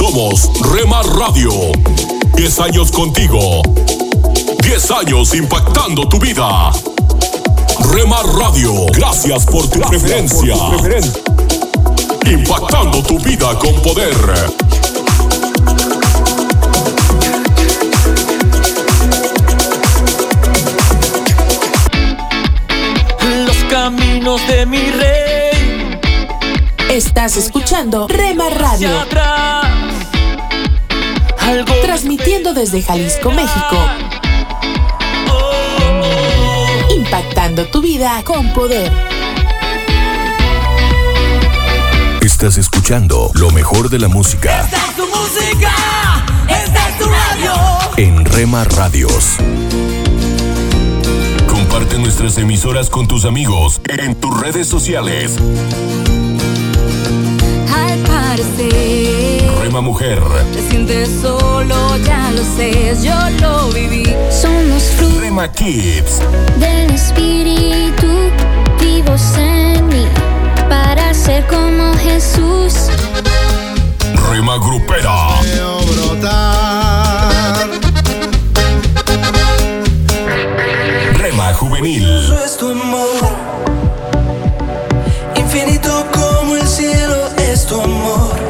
Somos Rema Radio. 10 años contigo. 10 años impactando tu vida. Rema Radio. Gracias por tu preferencia. Impactando tu vida con poder. Los caminos de mi rey. Estás escuchando Rema Radio. Transmitiendo desde Jalisco, México. Oh. Impactando tu vida con poder. Estás escuchando lo mejor de la música Esta es tu música. Esta es tu radio. en Rema Radios. Comparte nuestras emisoras con tus amigos en tus redes sociales. Al parecer, Rema Mujer, te sientes solo, ya lo sé, yo lo viví. Somos frutos Rema Kids, del espíritu vivos en mí para ser como Jesús. Rema Grupera, Veo brotar. Rema Juvenil, es tu amor. Infinito como el cielo es tu amor.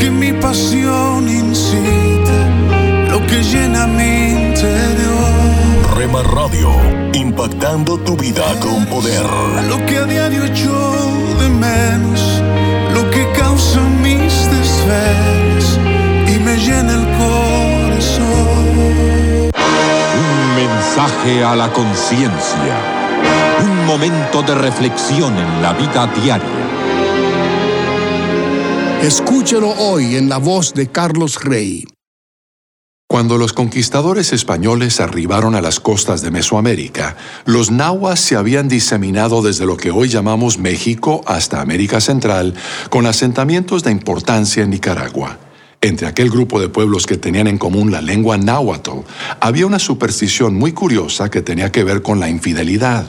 Que mi pasión incita, lo que llena mi interior. Rema Radio, impactando tu vida con poder. Lo que a diario echo de menos, lo que causa mis desvelos y me llena el corazón mensaje a la conciencia. Un momento de reflexión en la vida diaria. Escúchelo hoy en la voz de Carlos Rey. Cuando los conquistadores españoles arribaron a las costas de Mesoamérica, los nahuas se habían diseminado desde lo que hoy llamamos México hasta América Central, con asentamientos de importancia en Nicaragua. Entre aquel grupo de pueblos que tenían en común la lengua náhuatl, había una superstición muy curiosa que tenía que ver con la infidelidad.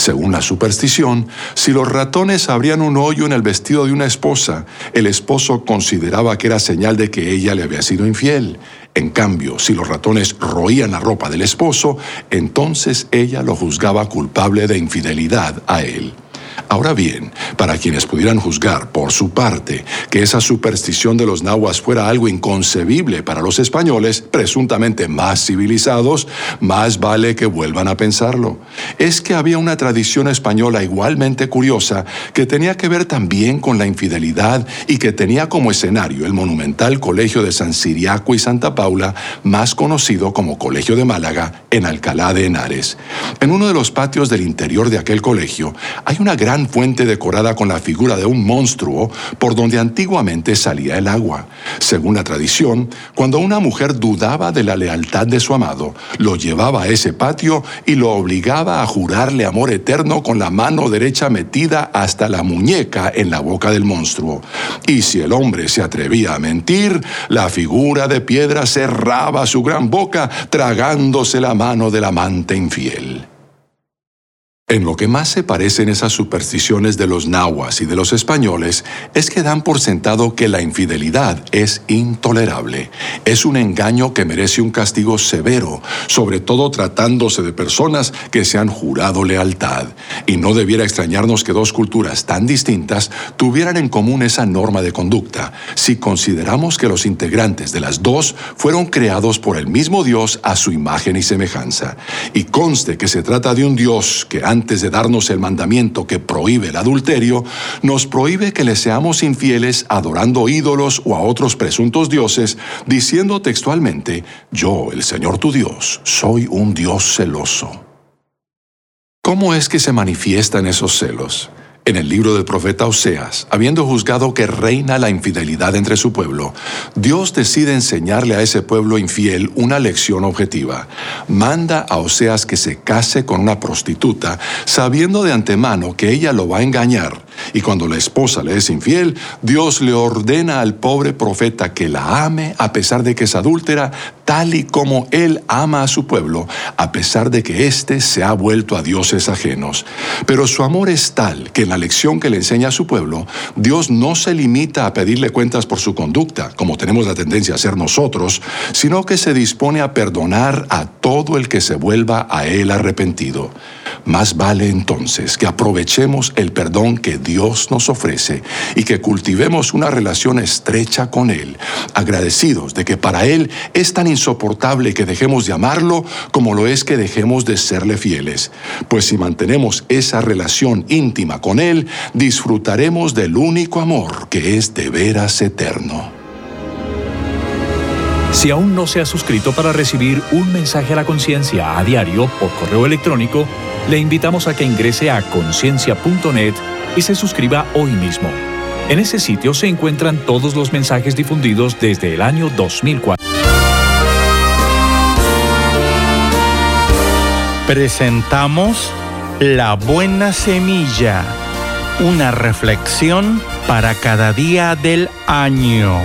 Según la superstición, si los ratones abrían un hoyo en el vestido de una esposa, el esposo consideraba que era señal de que ella le había sido infiel. En cambio, si los ratones roían la ropa del esposo, entonces ella lo juzgaba culpable de infidelidad a él. Ahora bien, para quienes pudieran juzgar por su parte que esa superstición de los nahuas fuera algo inconcebible para los españoles, presuntamente más civilizados, más vale que vuelvan a pensarlo. Es que había una tradición española igualmente curiosa que tenía que ver también con la infidelidad y que tenía como escenario el monumental Colegio de San Siriaco y Santa Paula, más conocido como Colegio de Málaga, en Alcalá de Henares. En uno de los patios del interior de aquel colegio hay una gran fuente decorada con la figura de un monstruo por donde antiguamente salía el agua. Según la tradición, cuando una mujer dudaba de la lealtad de su amado, lo llevaba a ese patio y lo obligaba a jurarle amor eterno con la mano derecha metida hasta la muñeca en la boca del monstruo. Y si el hombre se atrevía a mentir, la figura de piedra cerraba su gran boca, tragándose la mano del amante infiel. En lo que más se parecen esas supersticiones de los nahuas y de los españoles es que dan por sentado que la infidelidad es intolerable. Es un engaño que merece un castigo severo, sobre todo tratándose de personas que se han jurado lealtad. Y no debiera extrañarnos que dos culturas tan distintas tuvieran en común esa norma de conducta, si consideramos que los integrantes de las dos fueron creados por el mismo Dios a su imagen y semejanza. Y conste que se trata de un Dios que antes antes de darnos el mandamiento que prohíbe el adulterio, nos prohíbe que le seamos infieles adorando ídolos o a otros presuntos dioses, diciendo textualmente, yo, el Señor tu Dios, soy un Dios celoso. ¿Cómo es que se manifiestan esos celos? En el libro del profeta Oseas, habiendo juzgado que reina la infidelidad entre su pueblo, Dios decide enseñarle a ese pueblo infiel una lección objetiva. Manda a Oseas que se case con una prostituta, sabiendo de antemano que ella lo va a engañar. Y cuando la esposa le es infiel, Dios le ordena al pobre profeta que la ame a pesar de que es adúltera, tal y como él ama a su pueblo, a pesar de que éste se ha vuelto a dioses ajenos. Pero su amor es tal que en la lección que le enseña a su pueblo, Dios no se limita a pedirle cuentas por su conducta, como tenemos la tendencia a hacer nosotros, sino que se dispone a perdonar a todo el que se vuelva a él arrepentido. Más vale entonces que aprovechemos el perdón que Dios nos ofrece y que cultivemos una relación estrecha con Él, agradecidos de que para Él es tan insoportable que dejemos de amarlo como lo es que dejemos de serle fieles. Pues si mantenemos esa relación íntima con Él, disfrutaremos del único amor que es de veras eterno. Si aún no se ha suscrito para recibir un mensaje a la conciencia a diario por correo electrónico, le invitamos a que ingrese a conciencia.net y se suscriba hoy mismo. En ese sitio se encuentran todos los mensajes difundidos desde el año 2004. Presentamos La buena semilla, una reflexión para cada día del año.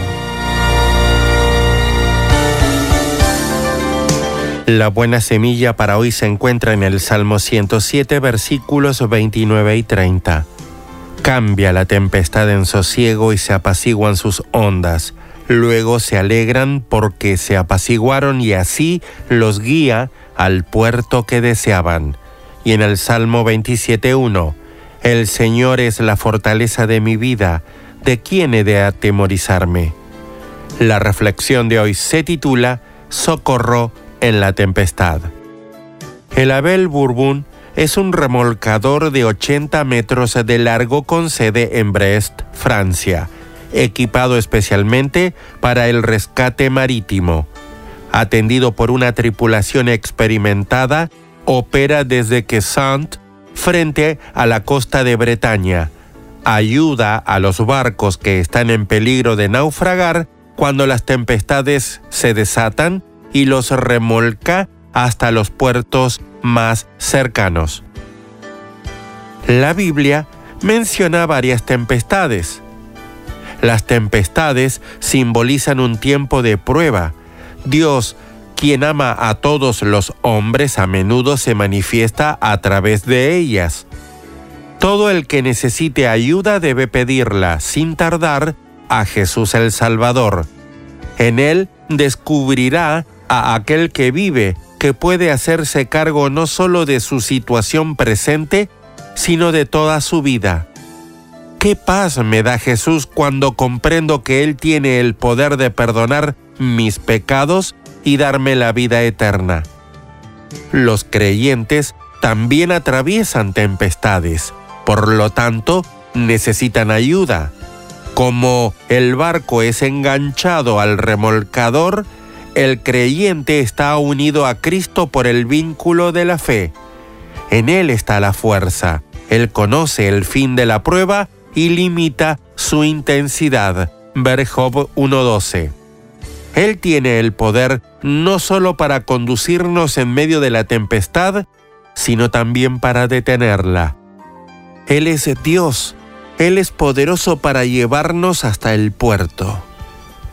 La buena semilla para hoy se encuentra en el Salmo 107, versículos 29 y 30. Cambia la tempestad en sosiego y se apaciguan sus ondas. Luego se alegran porque se apaciguaron y así los guía al puerto que deseaban. Y en el Salmo 27.1, El Señor es la fortaleza de mi vida, ¿de quién he de atemorizarme? La reflexión de hoy se titula Socorro en la tempestad. El Abel Bourbon es un remolcador de 80 metros de largo con sede en Brest, Francia, equipado especialmente para el rescate marítimo. Atendido por una tripulación experimentada, opera desde Quesant frente a la costa de Bretaña. Ayuda a los barcos que están en peligro de naufragar cuando las tempestades se desatan y los remolca hasta los puertos más cercanos. La Biblia menciona varias tempestades. Las tempestades simbolizan un tiempo de prueba. Dios, quien ama a todos los hombres, a menudo se manifiesta a través de ellas. Todo el que necesite ayuda debe pedirla sin tardar a Jesús el Salvador. En él descubrirá a aquel que vive, que puede hacerse cargo no solo de su situación presente, sino de toda su vida. ¿Qué paz me da Jesús cuando comprendo que Él tiene el poder de perdonar mis pecados y darme la vida eterna? Los creyentes también atraviesan tempestades, por lo tanto necesitan ayuda. Como el barco es enganchado al remolcador, el creyente está unido a Cristo por el vínculo de la fe. En Él está la fuerza. Él conoce el fin de la prueba y limita su intensidad. Ver Job 1.12. Él tiene el poder no solo para conducirnos en medio de la tempestad, sino también para detenerla. Él es Dios. Él es poderoso para llevarnos hasta el puerto.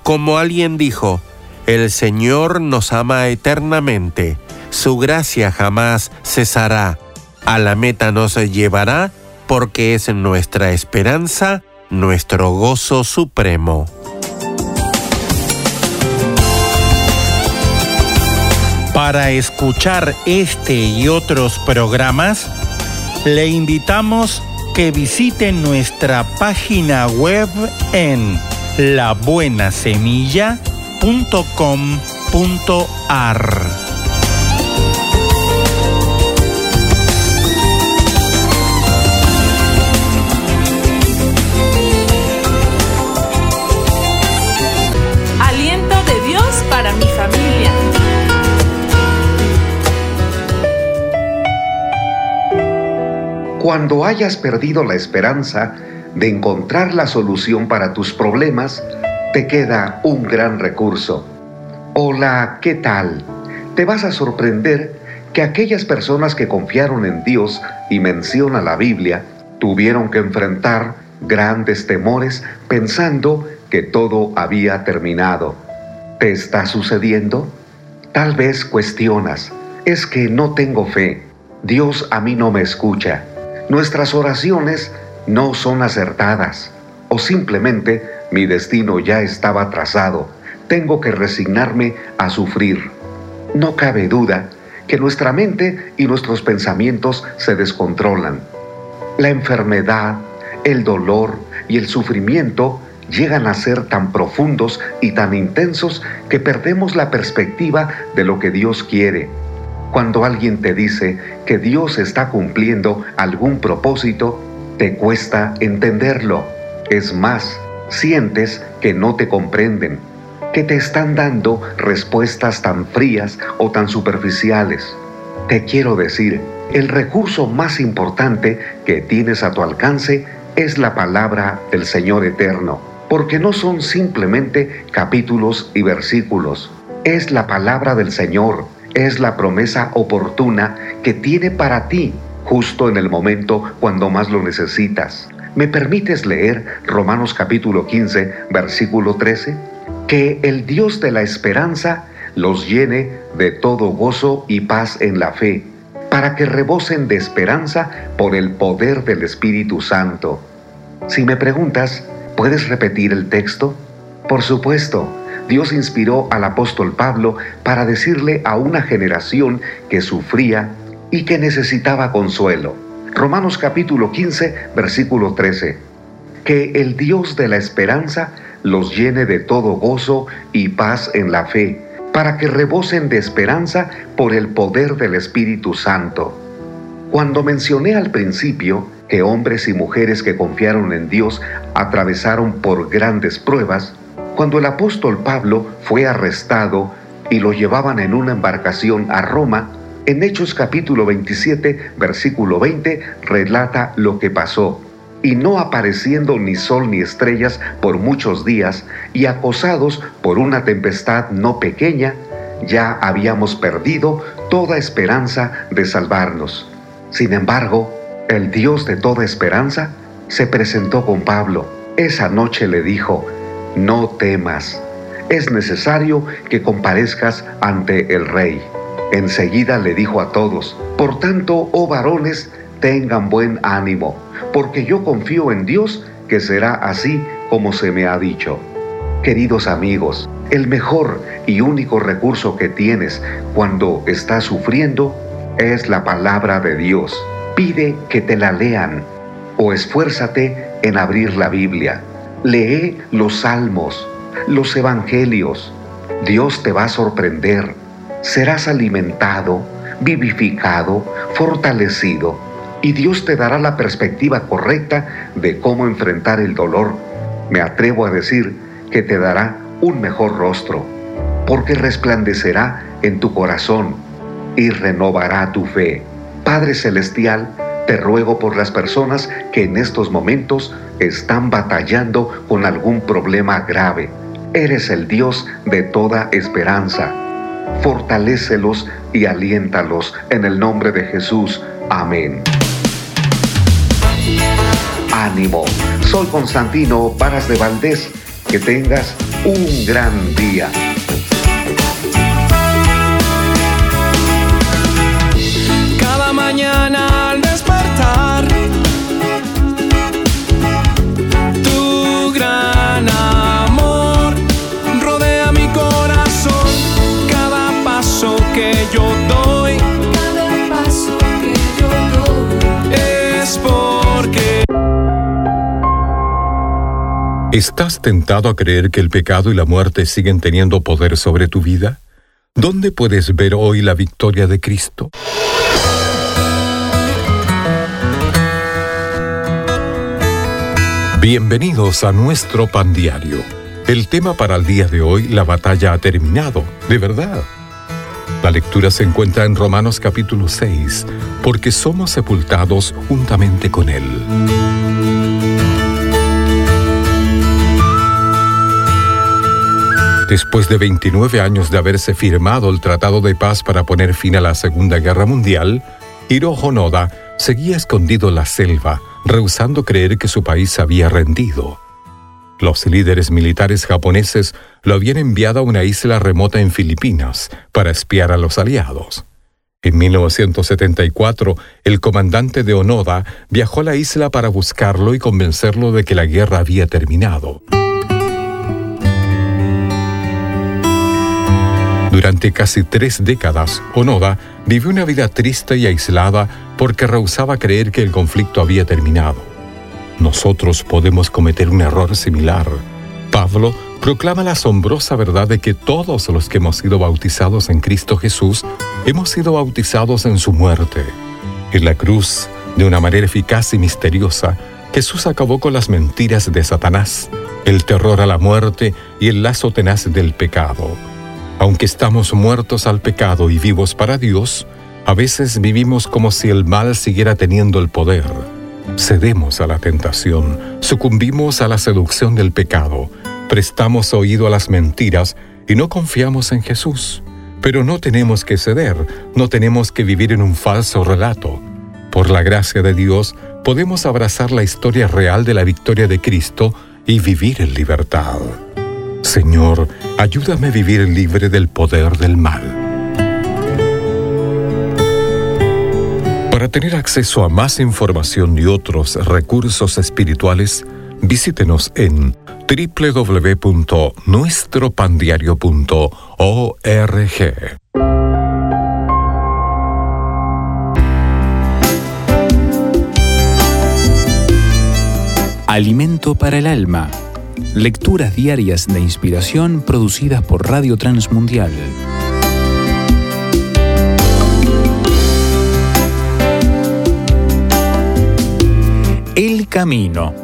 Como alguien dijo, el Señor nos ama eternamente, su gracia jamás cesará, a la meta nos llevará porque es nuestra esperanza, nuestro gozo supremo. Para escuchar este y otros programas, le invitamos que visite nuestra página web en labuenasemilla.com .com.ar Aliento de Dios para mi familia. Cuando hayas perdido la esperanza de encontrar la solución para tus problemas, te queda un gran recurso. Hola, ¿qué tal? Te vas a sorprender que aquellas personas que confiaron en Dios y menciona la Biblia tuvieron que enfrentar grandes temores pensando que todo había terminado. ¿Te está sucediendo? Tal vez cuestionas, es que no tengo fe, Dios a mí no me escucha, nuestras oraciones no son acertadas o simplemente mi destino ya estaba trazado. Tengo que resignarme a sufrir. No cabe duda que nuestra mente y nuestros pensamientos se descontrolan. La enfermedad, el dolor y el sufrimiento llegan a ser tan profundos y tan intensos que perdemos la perspectiva de lo que Dios quiere. Cuando alguien te dice que Dios está cumpliendo algún propósito, te cuesta entenderlo. Es más, sientes que no te comprenden, que te están dando respuestas tan frías o tan superficiales. Te quiero decir, el recurso más importante que tienes a tu alcance es la palabra del Señor eterno, porque no son simplemente capítulos y versículos, es la palabra del Señor, es la promesa oportuna que tiene para ti. justo en el momento cuando más lo necesitas. ¿Me permites leer Romanos capítulo 15, versículo 13? Que el Dios de la esperanza los llene de todo gozo y paz en la fe, para que rebosen de esperanza por el poder del Espíritu Santo. Si me preguntas, ¿puedes repetir el texto? Por supuesto, Dios inspiró al apóstol Pablo para decirle a una generación que sufría y que necesitaba consuelo. Romanos capítulo 15, versículo 13. Que el Dios de la esperanza los llene de todo gozo y paz en la fe, para que rebosen de esperanza por el poder del Espíritu Santo. Cuando mencioné al principio que hombres y mujeres que confiaron en Dios atravesaron por grandes pruebas, cuando el apóstol Pablo fue arrestado y lo llevaban en una embarcación a Roma, en Hechos capítulo 27, versículo 20, relata lo que pasó y no apareciendo ni sol ni estrellas por muchos días, y acosados por una tempestad no pequeña, ya habíamos perdido toda esperanza de salvarnos. Sin embargo, el Dios de toda esperanza se presentó con Pablo. Esa noche le dijo, no temas, es necesario que comparezcas ante el rey. Enseguida le dijo a todos, por tanto, oh varones, tengan buen ánimo porque yo confío en Dios que será así como se me ha dicho. Queridos amigos, el mejor y único recurso que tienes cuando estás sufriendo es la palabra de Dios. Pide que te la lean o esfuérzate en abrir la Biblia. Lee los salmos, los evangelios. Dios te va a sorprender. Serás alimentado, vivificado, fortalecido y Dios te dará la perspectiva correcta de cómo enfrentar el dolor. Me atrevo a decir que te dará un mejor rostro, porque resplandecerá en tu corazón y renovará tu fe. Padre Celestial, te ruego por las personas que en estos momentos están batallando con algún problema grave. Eres el Dios de toda esperanza. Fortalécelos y aliéntalos en el nombre de Jesús. Amén. Ánimo, soy Constantino Varas de Valdés. Que tengas un gran día. ¿Estás tentado a creer que el pecado y la muerte siguen teniendo poder sobre tu vida? ¿Dónde puedes ver hoy la victoria de Cristo? Bienvenidos a nuestro pan diario. El tema para el día de hoy, la batalla ha terminado, de verdad. La lectura se encuentra en Romanos capítulo 6, porque somos sepultados juntamente con Él. Después de 29 años de haberse firmado el Tratado de Paz para poner fin a la Segunda Guerra Mundial, Hiro Honoda seguía escondido en la selva, rehusando creer que su país había rendido. Los líderes militares japoneses lo habían enviado a una isla remota en Filipinas para espiar a los aliados. En 1974, el comandante de Onoda viajó a la isla para buscarlo y convencerlo de que la guerra había terminado. Durante casi tres décadas, Onoda vivió una vida triste y aislada porque rehusaba creer que el conflicto había terminado. Nosotros podemos cometer un error similar. Pablo proclama la asombrosa verdad de que todos los que hemos sido bautizados en Cristo Jesús hemos sido bautizados en su muerte. En la cruz, de una manera eficaz y misteriosa, Jesús acabó con las mentiras de Satanás, el terror a la muerte y el lazo tenaz del pecado. Aunque estamos muertos al pecado y vivos para Dios, a veces vivimos como si el mal siguiera teniendo el poder. Cedemos a la tentación, sucumbimos a la seducción del pecado, prestamos oído a las mentiras y no confiamos en Jesús. Pero no tenemos que ceder, no tenemos que vivir en un falso relato. Por la gracia de Dios, podemos abrazar la historia real de la victoria de Cristo y vivir en libertad. Señor, ayúdame a vivir libre del poder del mal. Para tener acceso a más información y otros recursos espirituales, visítenos en www.nuestropandiario.org. Alimento para el alma. Lecturas diarias de inspiración producidas por Radio Transmundial. El camino.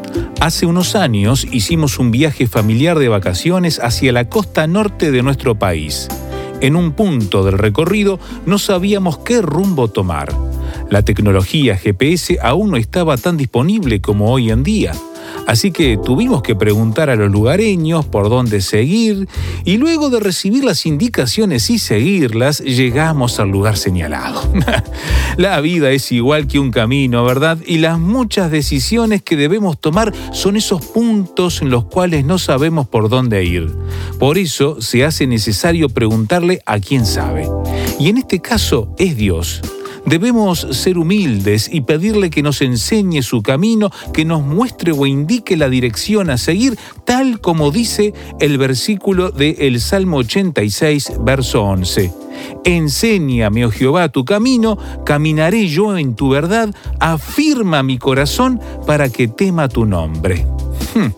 Hace unos años hicimos un viaje familiar de vacaciones hacia la costa norte de nuestro país. En un punto del recorrido no sabíamos qué rumbo tomar. La tecnología GPS aún no estaba tan disponible como hoy en día. Así que tuvimos que preguntar a los lugareños por dónde seguir y luego de recibir las indicaciones y seguirlas, llegamos al lugar señalado. La vida es igual que un camino, ¿verdad? Y las muchas decisiones que debemos tomar son esos puntos en los cuales no sabemos por dónde ir. Por eso se hace necesario preguntarle a quién sabe. Y en este caso es Dios. Debemos ser humildes y pedirle que nos enseñe su camino, que nos muestre o indique la dirección a seguir, tal como dice el versículo del el Salmo 86, verso 11. Enséñame, oh Jehová, tu camino, caminaré yo en tu verdad, afirma mi corazón para que tema tu nombre. Hmm.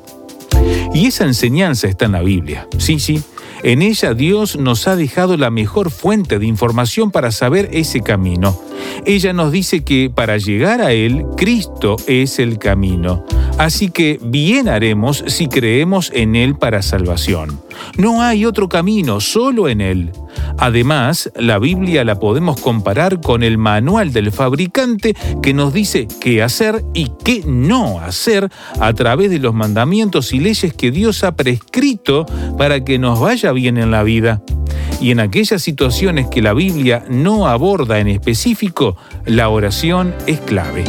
Y esa enseñanza está en la Biblia. Sí, sí. En ella Dios nos ha dejado la mejor fuente de información para saber ese camino. Ella nos dice que para llegar a Él, Cristo es el camino. Así que bien haremos si creemos en Él para salvación. No hay otro camino, solo en Él. Además, la Biblia la podemos comparar con el manual del fabricante que nos dice qué hacer y qué no hacer a través de los mandamientos y leyes que Dios ha prescrito para que nos vaya bien en la vida. Y en aquellas situaciones que la Biblia no aborda en específico, la oración es clave.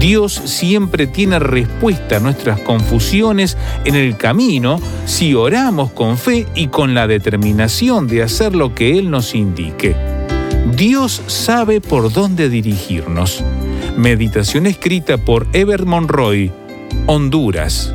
Dios siempre tiene respuesta a nuestras confusiones en el camino si oramos con fe y con la determinación de hacer lo que Él nos indique. Dios sabe por dónde dirigirnos. Meditación escrita por Ever Monroy, Honduras.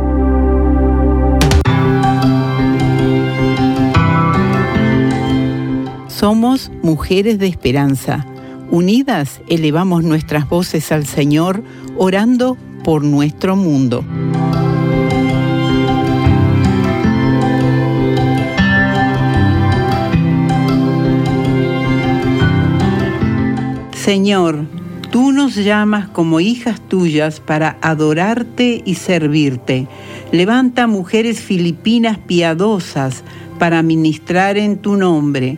Somos mujeres de esperanza. Unidas elevamos nuestras voces al Señor, orando por nuestro mundo. Señor, tú nos llamas como hijas tuyas para adorarte y servirte. Levanta mujeres filipinas piadosas para ministrar en tu nombre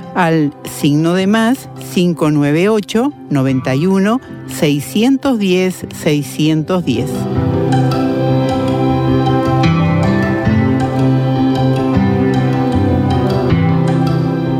al signo de más 598 91 610 610.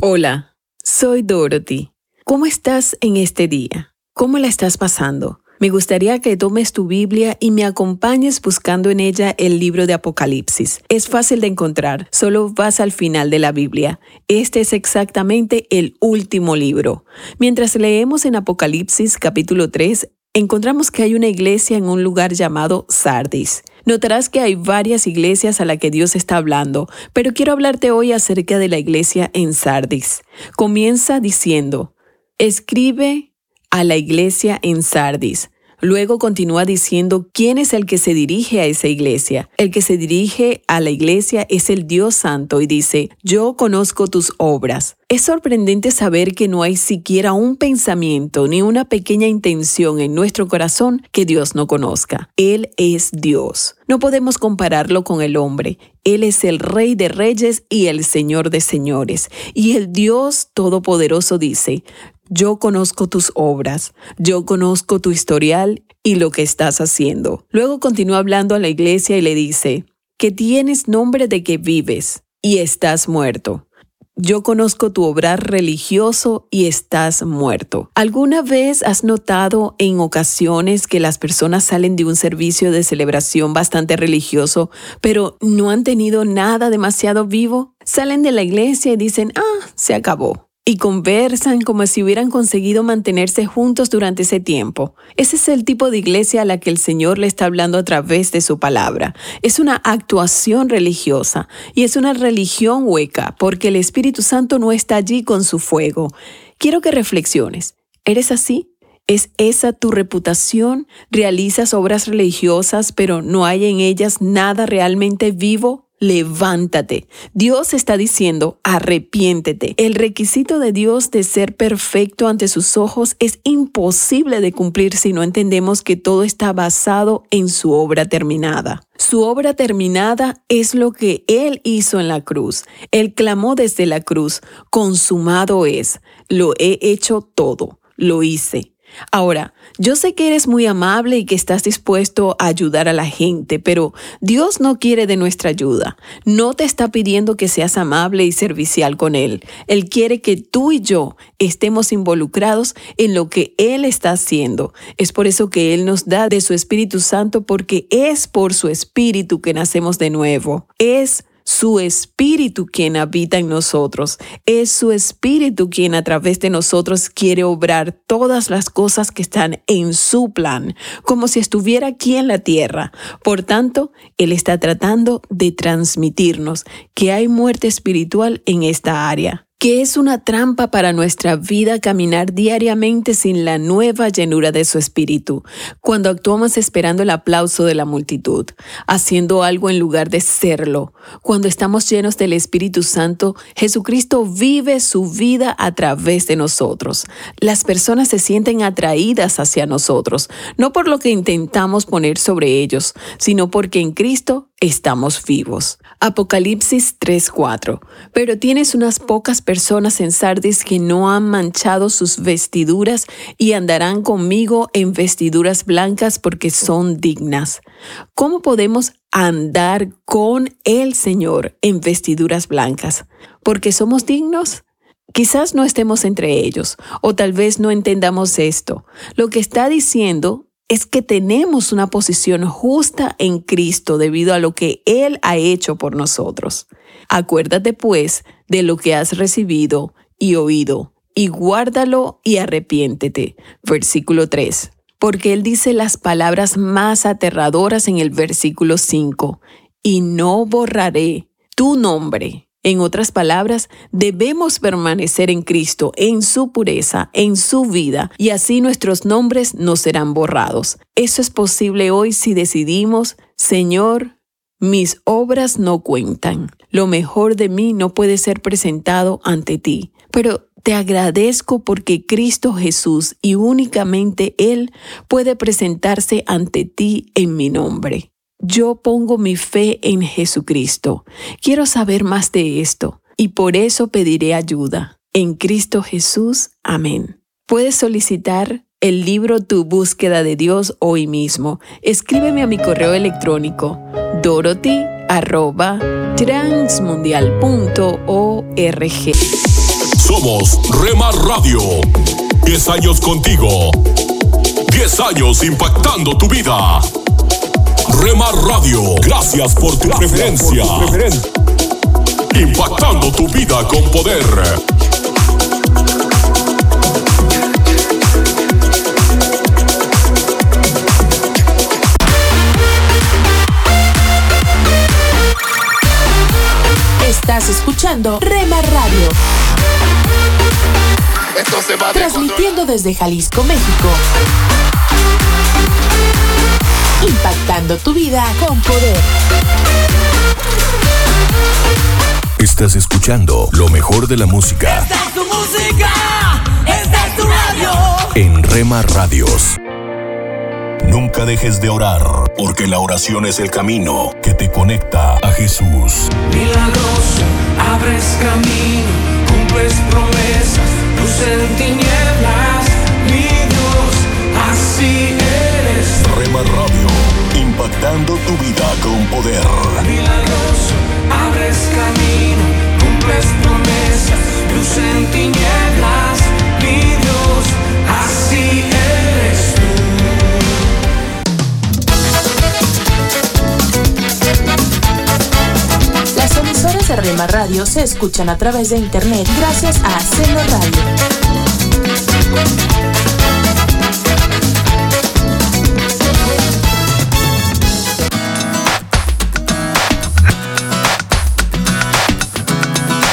Hola, soy Dorothy. ¿Cómo estás en este día? ¿Cómo la estás pasando? Me gustaría que tomes tu Biblia y me acompañes buscando en ella el libro de Apocalipsis. Es fácil de encontrar, solo vas al final de la Biblia. Este es exactamente el último libro. Mientras leemos en Apocalipsis capítulo 3, encontramos que hay una iglesia en un lugar llamado Sardis. Notarás que hay varias iglesias a las que Dios está hablando, pero quiero hablarte hoy acerca de la iglesia en Sardis. Comienza diciendo, escribe a la iglesia en Sardis. Luego continúa diciendo quién es el que se dirige a esa iglesia. El que se dirige a la iglesia es el Dios Santo y dice, yo conozco tus obras. Es sorprendente saber que no hay siquiera un pensamiento ni una pequeña intención en nuestro corazón que Dios no conozca. Él es Dios. No podemos compararlo con el hombre. Él es el Rey de Reyes y el Señor de Señores. Y el Dios Todopoderoso dice, yo conozco tus obras, yo conozco tu historial y lo que estás haciendo. Luego continúa hablando a la iglesia y le dice, que tienes nombre de que vives y estás muerto. Yo conozco tu obrar religioso y estás muerto. ¿Alguna vez has notado en ocasiones que las personas salen de un servicio de celebración bastante religioso, pero no han tenido nada demasiado vivo? Salen de la iglesia y dicen, ah, se acabó y conversan como si hubieran conseguido mantenerse juntos durante ese tiempo. Ese es el tipo de iglesia a la que el Señor le está hablando a través de su palabra. Es una actuación religiosa y es una religión hueca porque el Espíritu Santo no está allí con su fuego. Quiero que reflexiones. ¿Eres así? ¿Es esa tu reputación? ¿Realizas obras religiosas pero no hay en ellas nada realmente vivo? Levántate. Dios está diciendo, arrepiéntete. El requisito de Dios de ser perfecto ante sus ojos es imposible de cumplir si no entendemos que todo está basado en su obra terminada. Su obra terminada es lo que Él hizo en la cruz. Él clamó desde la cruz, consumado es, lo he hecho todo, lo hice. Ahora, yo sé que eres muy amable y que estás dispuesto a ayudar a la gente, pero Dios no quiere de nuestra ayuda. No te está pidiendo que seas amable y servicial con Él. Él quiere que tú y yo estemos involucrados en lo que Él está haciendo. Es por eso que Él nos da de su Espíritu Santo, porque es por su Espíritu que nacemos de nuevo. Es su espíritu quien habita en nosotros. Es su espíritu quien a través de nosotros quiere obrar todas las cosas que están en su plan, como si estuviera aquí en la tierra. Por tanto, Él está tratando de transmitirnos que hay muerte espiritual en esta área que es una trampa para nuestra vida caminar diariamente sin la nueva llenura de su espíritu, cuando actuamos esperando el aplauso de la multitud, haciendo algo en lugar de serlo. Cuando estamos llenos del Espíritu Santo, Jesucristo vive su vida a través de nosotros. Las personas se sienten atraídas hacia nosotros, no por lo que intentamos poner sobre ellos, sino porque en Cristo estamos vivos. Apocalipsis 3:4. Pero tienes unas pocas personas en Sardis que no han manchado sus vestiduras y andarán conmigo en vestiduras blancas porque son dignas. ¿Cómo podemos andar con el Señor en vestiduras blancas? ¿Porque somos dignos? Quizás no estemos entre ellos, o tal vez no entendamos esto. Lo que está diciendo es que tenemos una posición justa en Cristo debido a lo que Él ha hecho por nosotros. Acuérdate pues de lo que has recibido y oído, y guárdalo y arrepiéntete. Versículo 3. Porque Él dice las palabras más aterradoras en el versículo 5, y no borraré tu nombre en otras palabras, debemos permanecer en Cristo, en su pureza, en su vida, y así nuestros nombres no serán borrados. Eso es posible hoy si decidimos, Señor, mis obras no cuentan. Lo mejor de mí no puede ser presentado ante ti. Pero te agradezco porque Cristo Jesús y únicamente Él puede presentarse ante ti en mi nombre. Yo pongo mi fe en Jesucristo. Quiero saber más de esto y por eso pediré ayuda. En Cristo Jesús. Amén. Puedes solicitar el libro Tu búsqueda de Dios hoy mismo. Escríbeme a mi correo electrónico dorothy@transmundial.org. Somos Rema Radio. 10 años contigo. 10 años impactando tu vida. Remar Radio, gracias por tu preferencia. Impactando tu vida con poder. Estás escuchando Rema Radio. Transmitiendo desde Jalisco, México. Impactando tu vida con poder. Estás escuchando lo mejor de la música Esta es tu música, esta es tu radio. en Rema Radios. Nunca dejes de orar, porque la oración es el camino que te conecta a Jesús. Milagroso, abres camino, cumples promesas, luz en tinieblas, mi Dios, así eres. Rema Radio, impactando tu vida con poder. Milagroso, abres camino, cumples promesas, luz en tinieblas, mi Dios, así eres tú. Las emisoras de Rema Radio se escuchan a través de internet gracias a Celo Radio.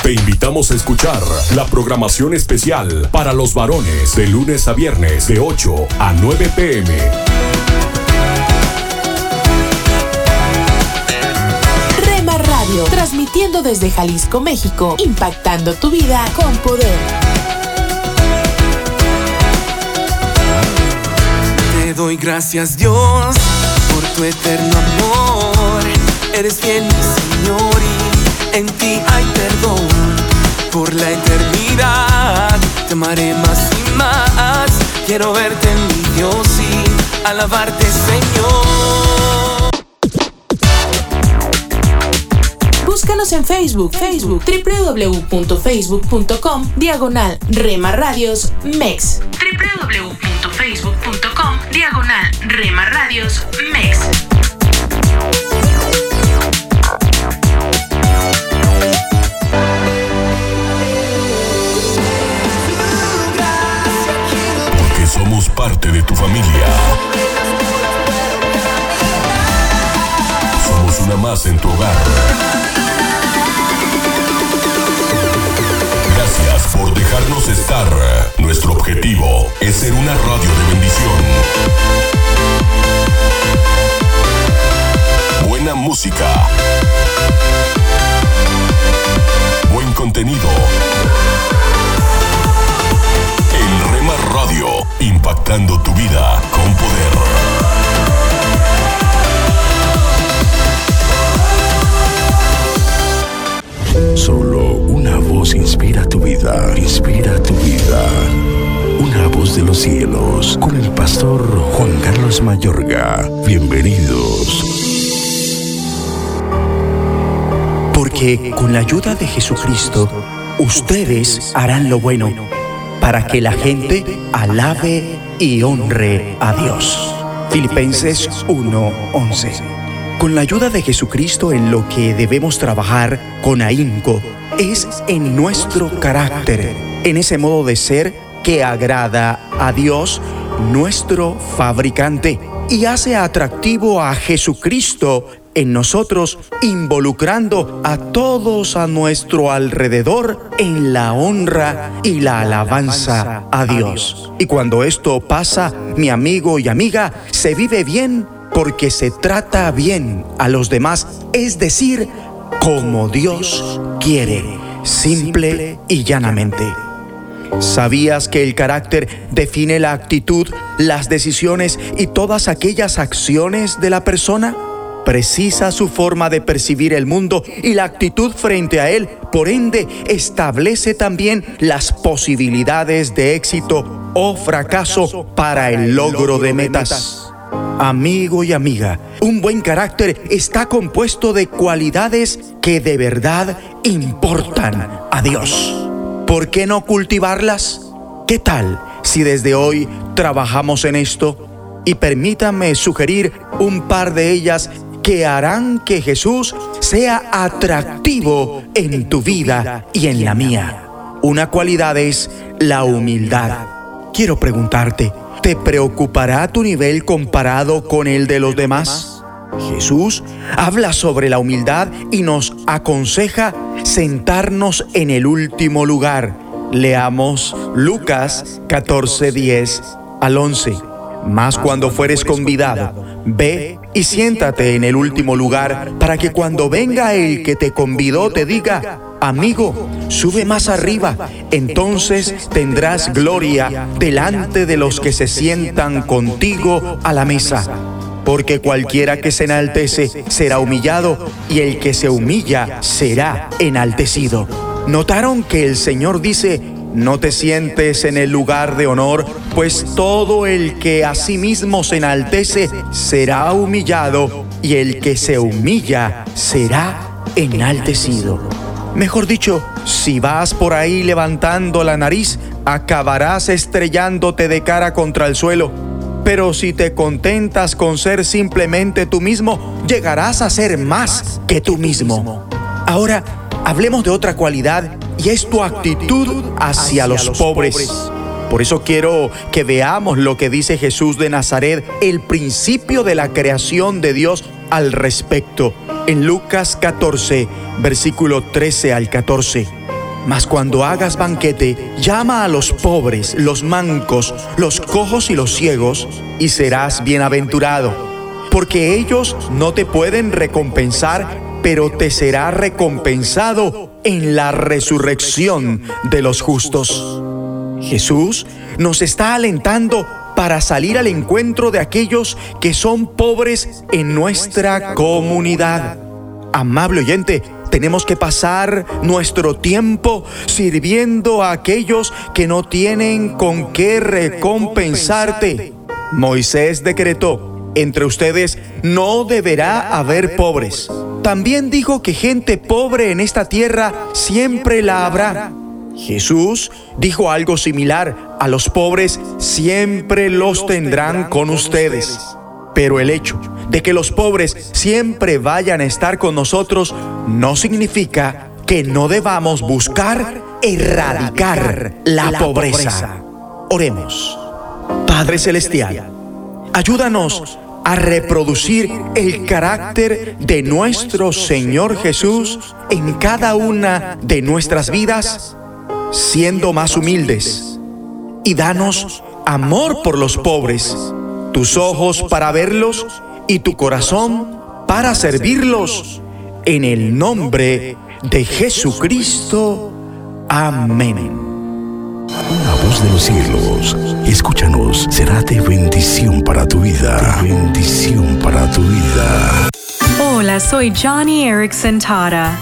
Te invitamos a escuchar la programación especial para los varones de lunes a viernes de 8 a 9 pm. Rema Radio, transmitiendo desde Jalisco, México, impactando tu vida con poder. Te doy gracias Dios por tu eterno amor. Eres fiel mi Señor y en ti hay perdón. Por la eternidad te amaré más y más. Quiero verte mi Dios y alabarte Señor. Búscanos en Facebook, Facebook, www.facebook.com, diagonal Rema Radios MEX. www.facebook.com, diagonal Rema Radios MEX. Familia. Somos una más en tu hogar. Gracias por dejarnos estar. Nuestro objetivo es ser una radio de bendición. Buena música. Buen contenido. Radio, impactando tu vida con poder. Solo una voz inspira tu vida, inspira tu vida. Una voz de los cielos, con el pastor Juan Carlos Mayorga. Bienvenidos. Porque con la ayuda de Jesucristo, ustedes harán lo bueno, para que la gente alabe y honre a Dios. Filipenses 1:11. Con la ayuda de Jesucristo en lo que debemos trabajar con ahínco es en nuestro carácter, en ese modo de ser que agrada a Dios, nuestro fabricante, y hace atractivo a Jesucristo en nosotros, involucrando a todos a nuestro alrededor en la honra y la alabanza a Dios. Y cuando esto pasa, mi amigo y amiga, se vive bien porque se trata bien a los demás, es decir, como Dios quiere, simple y llanamente. ¿Sabías que el carácter define la actitud, las decisiones y todas aquellas acciones de la persona? Precisa su forma de percibir el mundo y la actitud frente a él, por ende, establece también las posibilidades de éxito o fracaso para el logro de metas. Amigo y amiga, un buen carácter está compuesto de cualidades que de verdad importan a Dios. ¿Por qué no cultivarlas? ¿Qué tal si desde hoy trabajamos en esto? y permítanme sugerir un par de ellas que harán que Jesús sea atractivo en tu vida y en la mía. Una cualidad es la humildad. Quiero preguntarte, ¿te preocupará tu nivel comparado con el de los demás? Jesús habla sobre la humildad y nos aconseja sentarnos en el último lugar. Leamos Lucas 14, 10 al 11. Mas cuando fueres convidado, ve y siéntate en el último lugar para que cuando venga el que te convidó te diga, amigo, sube más arriba, entonces tendrás gloria delante de los que se sientan contigo a la mesa. Porque cualquiera que se enaltece será humillado y el que se humilla será enaltecido. ¿Notaron que el Señor dice, no te sientes en el lugar de honor, pues todo el que a sí mismo se enaltece será humillado, y el que se humilla será enaltecido. Mejor dicho, si vas por ahí levantando la nariz, acabarás estrellándote de cara contra el suelo. Pero si te contentas con ser simplemente tú mismo, llegarás a ser más que tú mismo. Ahora, hablemos de otra cualidad y es tu actitud hacia los pobres. Por eso quiero que veamos lo que dice Jesús de Nazaret, el principio de la creación de Dios al respecto. En Lucas 14, versículo 13 al 14. Mas cuando hagas banquete, llama a los pobres, los mancos, los cojos y los ciegos, y serás bienaventurado, porque ellos no te pueden recompensar, pero te será recompensado en la resurrección de los justos. Jesús nos está alentando para salir al encuentro de aquellos que son pobres en nuestra comunidad. Amable oyente, tenemos que pasar nuestro tiempo sirviendo a aquellos que no tienen con qué recompensarte. Moisés decretó, entre ustedes no deberá haber pobres también dijo que gente pobre en esta tierra siempre la habrá. Jesús dijo algo similar, a los pobres siempre los tendrán con ustedes. Pero el hecho de que los pobres siempre vayan a estar con nosotros no significa que no debamos buscar erradicar la pobreza. Oremos. Padre Celestial, ayúdanos a reproducir el carácter de nuestro Señor Jesús en cada una de nuestras vidas, siendo más humildes. Y danos amor por los pobres, tus ojos para verlos y tu corazón para servirlos. En el nombre de Jesucristo. Amén. Una voz de los cielos, escúchanos, será de bendición para tu vida. bendición para tu vida. Hola, soy Johnny Erickson Tara.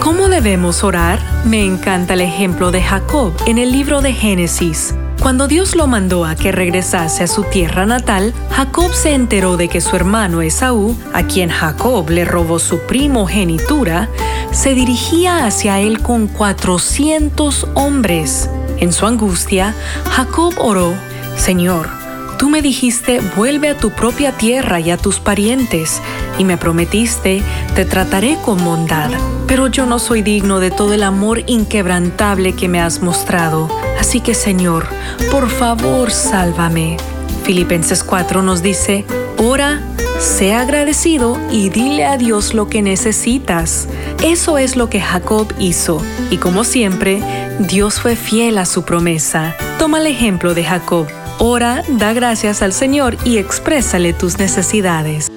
¿Cómo debemos orar? Me encanta el ejemplo de Jacob en el libro de Génesis. Cuando Dios lo mandó a que regresase a su tierra natal, Jacob se enteró de que su hermano Esaú, a quien Jacob le robó su primogenitura, se dirigía hacia él con 400 hombres. En su angustia, Jacob oró, Señor, tú me dijiste, vuelve a tu propia tierra y a tus parientes, y me prometiste, te trataré con bondad. Pero yo no soy digno de todo el amor inquebrantable que me has mostrado. Así que, Señor, por favor, sálvame. Filipenses 4 nos dice, ora, sé agradecido y dile a Dios lo que necesitas. Eso es lo que Jacob hizo, y como siempre, Dios fue fiel a su promesa. Toma el ejemplo de Jacob. Ora, da gracias al Señor y exprésale tus necesidades.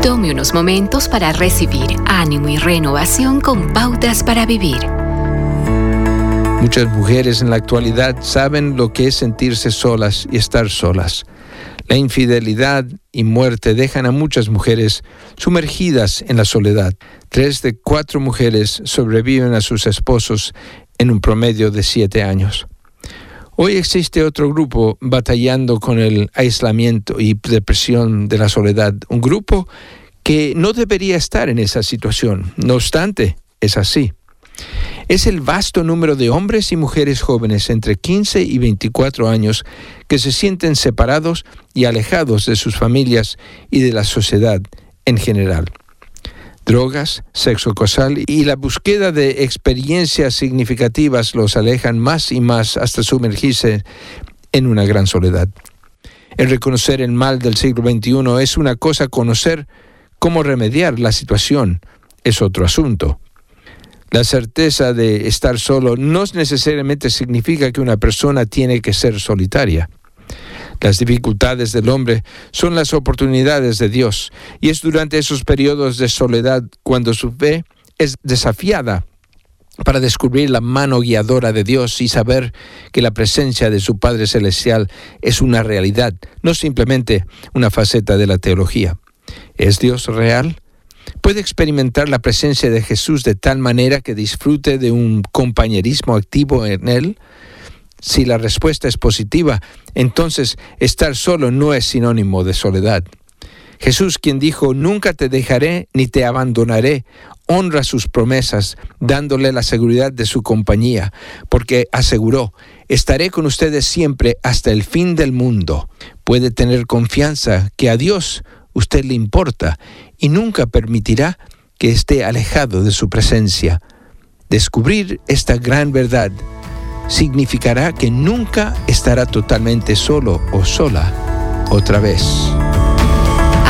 Tome unos momentos para recibir ánimo y renovación con pautas para vivir. Muchas mujeres en la actualidad saben lo que es sentirse solas y estar solas. La infidelidad y muerte dejan a muchas mujeres sumergidas en la soledad. Tres de cuatro mujeres sobreviven a sus esposos en un promedio de siete años. Hoy existe otro grupo batallando con el aislamiento y depresión de la soledad, un grupo que no debería estar en esa situación. No obstante, es así. Es el vasto número de hombres y mujeres jóvenes entre 15 y 24 años que se sienten separados y alejados de sus familias y de la sociedad en general. Drogas, sexo causal y la búsqueda de experiencias significativas los alejan más y más hasta sumergirse en una gran soledad. El reconocer el mal del siglo XXI es una cosa, conocer cómo remediar la situación es otro asunto. La certeza de estar solo no necesariamente significa que una persona tiene que ser solitaria. Las dificultades del hombre son las oportunidades de Dios, y es durante esos periodos de soledad cuando su fe es desafiada para descubrir la mano guiadora de Dios y saber que la presencia de su Padre Celestial es una realidad, no simplemente una faceta de la teología. ¿Es Dios real? Puede experimentar la presencia de Jesús de tal manera que disfrute de un compañerismo activo en Él? Si la respuesta es positiva, entonces estar solo no es sinónimo de soledad. Jesús, quien dijo, nunca te dejaré ni te abandonaré, honra sus promesas, dándole la seguridad de su compañía, porque aseguró, estaré con ustedes siempre hasta el fin del mundo. Puede tener confianza que a Dios usted le importa y nunca permitirá que esté alejado de su presencia. Descubrir esta gran verdad significará que nunca estará totalmente solo o sola otra vez.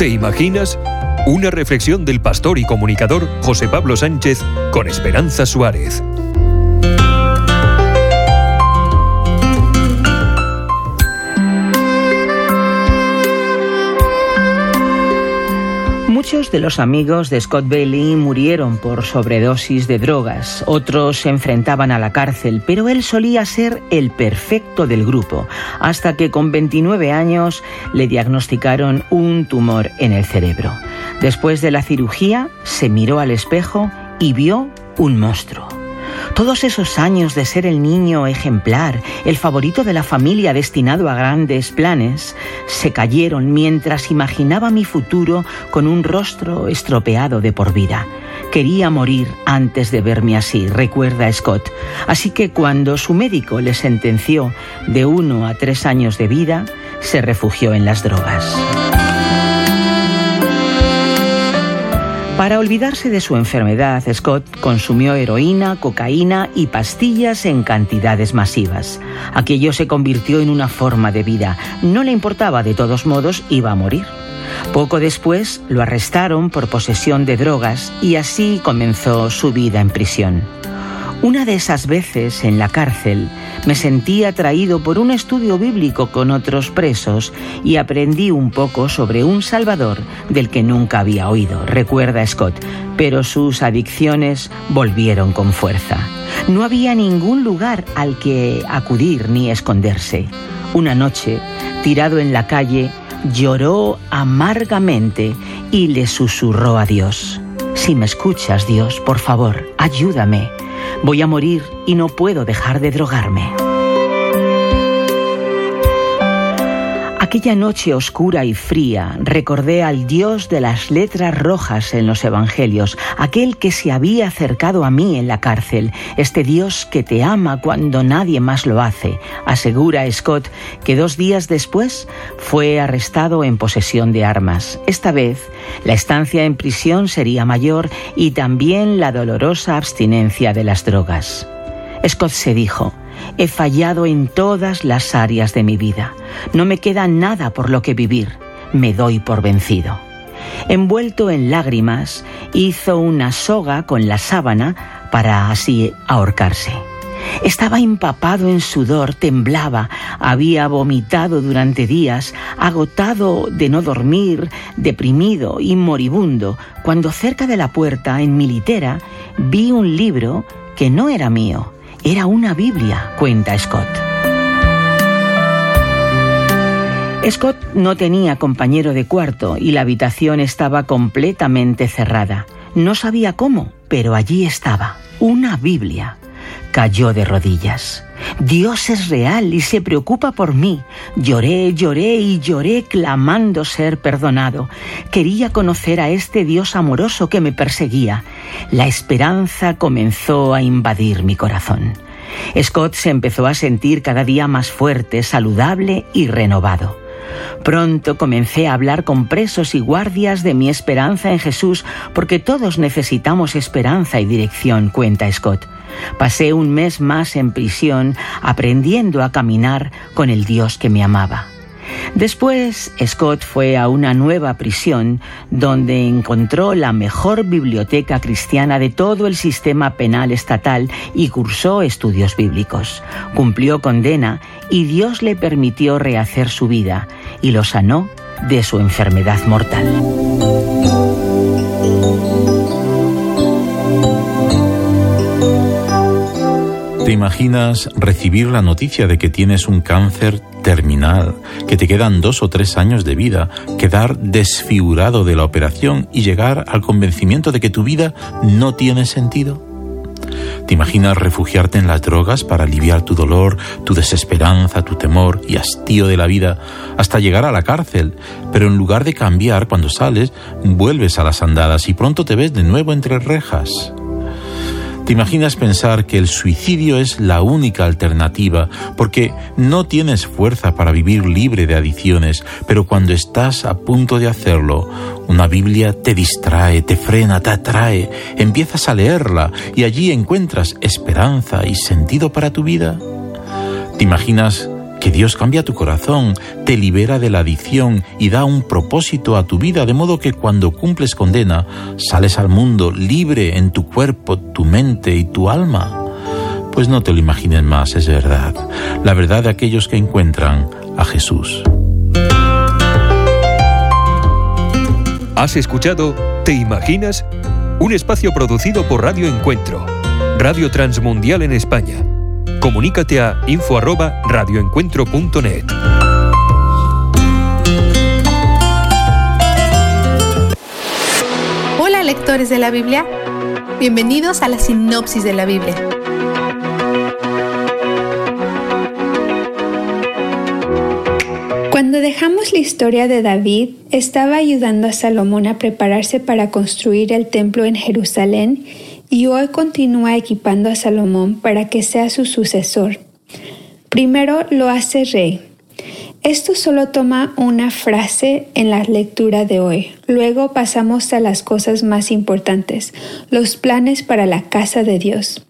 ¿Te imaginas? Una reflexión del pastor y comunicador José Pablo Sánchez con Esperanza Suárez. Muchos de los amigos de Scott Bailey murieron por sobredosis de drogas, otros se enfrentaban a la cárcel, pero él solía ser el perfecto del grupo, hasta que con 29 años le diagnosticaron un tumor en el cerebro. Después de la cirugía, se miró al espejo y vio un monstruo. Todos esos años de ser el niño ejemplar, el favorito de la familia destinado a grandes planes, se cayeron mientras imaginaba mi futuro con un rostro estropeado de por vida. Quería morir antes de verme así, recuerda Scott. Así que cuando su médico le sentenció de uno a tres años de vida, se refugió en las drogas. Para olvidarse de su enfermedad, Scott consumió heroína, cocaína y pastillas en cantidades masivas. Aquello se convirtió en una forma de vida. No le importaba, de todos modos, iba a morir. Poco después lo arrestaron por posesión de drogas y así comenzó su vida en prisión. Una de esas veces en la cárcel me sentí atraído por un estudio bíblico con otros presos y aprendí un poco sobre un Salvador del que nunca había oído, recuerda Scott, pero sus adicciones volvieron con fuerza. No había ningún lugar al que acudir ni esconderse. Una noche, tirado en la calle, lloró amargamente y le susurró a Dios. Si me escuchas, Dios, por favor, ayúdame. Voy a morir y no puedo dejar de drogarme. Aquella noche oscura y fría recordé al Dios de las letras rojas en los Evangelios, aquel que se había acercado a mí en la cárcel, este Dios que te ama cuando nadie más lo hace, asegura Scott que dos días después fue arrestado en posesión de armas. Esta vez la estancia en prisión sería mayor y también la dolorosa abstinencia de las drogas. Scott se dijo, He fallado en todas las áreas de mi vida. No me queda nada por lo que vivir. Me doy por vencido. Envuelto en lágrimas, hizo una soga con la sábana para así ahorcarse. Estaba empapado en sudor, temblaba, había vomitado durante días, agotado de no dormir, deprimido y moribundo, cuando cerca de la puerta, en mi litera, vi un libro que no era mío, era una Biblia, cuenta Scott. Scott no tenía compañero de cuarto y la habitación estaba completamente cerrada. No sabía cómo, pero allí estaba, una Biblia. Cayó de rodillas. Dios es real y se preocupa por mí. Lloré, lloré y lloré clamando ser perdonado. Quería conocer a este Dios amoroso que me perseguía. La esperanza comenzó a invadir mi corazón. Scott se empezó a sentir cada día más fuerte, saludable y renovado. Pronto comencé a hablar con presos y guardias de mi esperanza en Jesús, porque todos necesitamos esperanza y dirección, cuenta Scott. Pasé un mes más en prisión aprendiendo a caminar con el Dios que me amaba. Después, Scott fue a una nueva prisión donde encontró la mejor biblioteca cristiana de todo el sistema penal estatal y cursó estudios bíblicos. Cumplió condena y Dios le permitió rehacer su vida y lo sanó de su enfermedad mortal. ¿Te imaginas recibir la noticia de que tienes un cáncer terminal, que te quedan dos o tres años de vida, quedar desfigurado de la operación y llegar al convencimiento de que tu vida no tiene sentido? ¿Te imaginas refugiarte en las drogas para aliviar tu dolor, tu desesperanza, tu temor y hastío de la vida hasta llegar a la cárcel? Pero en lugar de cambiar cuando sales, vuelves a las andadas y pronto te ves de nuevo entre rejas. ¿Te imaginas pensar que el suicidio es la única alternativa porque no tienes fuerza para vivir libre de adicciones, pero cuando estás a punto de hacerlo, una Biblia te distrae, te frena, te atrae, empiezas a leerla y allí encuentras esperanza y sentido para tu vida? ¿Te imaginas que Dios cambia tu corazón, te libera de la adicción y da un propósito a tu vida, de modo que cuando cumples condena, sales al mundo libre en tu cuerpo, tu mente y tu alma. Pues no te lo imagines más, es verdad. La verdad de aquellos que encuentran a Jesús. ¿Has escuchado ¿Te imaginas? Un espacio producido por Radio Encuentro, Radio Transmundial en España Comunícate a info@radioencuentro.net. Hola lectores de la Biblia, bienvenidos a la sinopsis de la Biblia. Cuando dejamos la historia de David, estaba ayudando a Salomón a prepararse para construir el templo en Jerusalén y hoy continúa equipando a Salomón para que sea su sucesor. Primero lo hace rey. Esto solo toma una frase en la lectura de hoy. Luego pasamos a las cosas más importantes, los planes para la casa de Dios.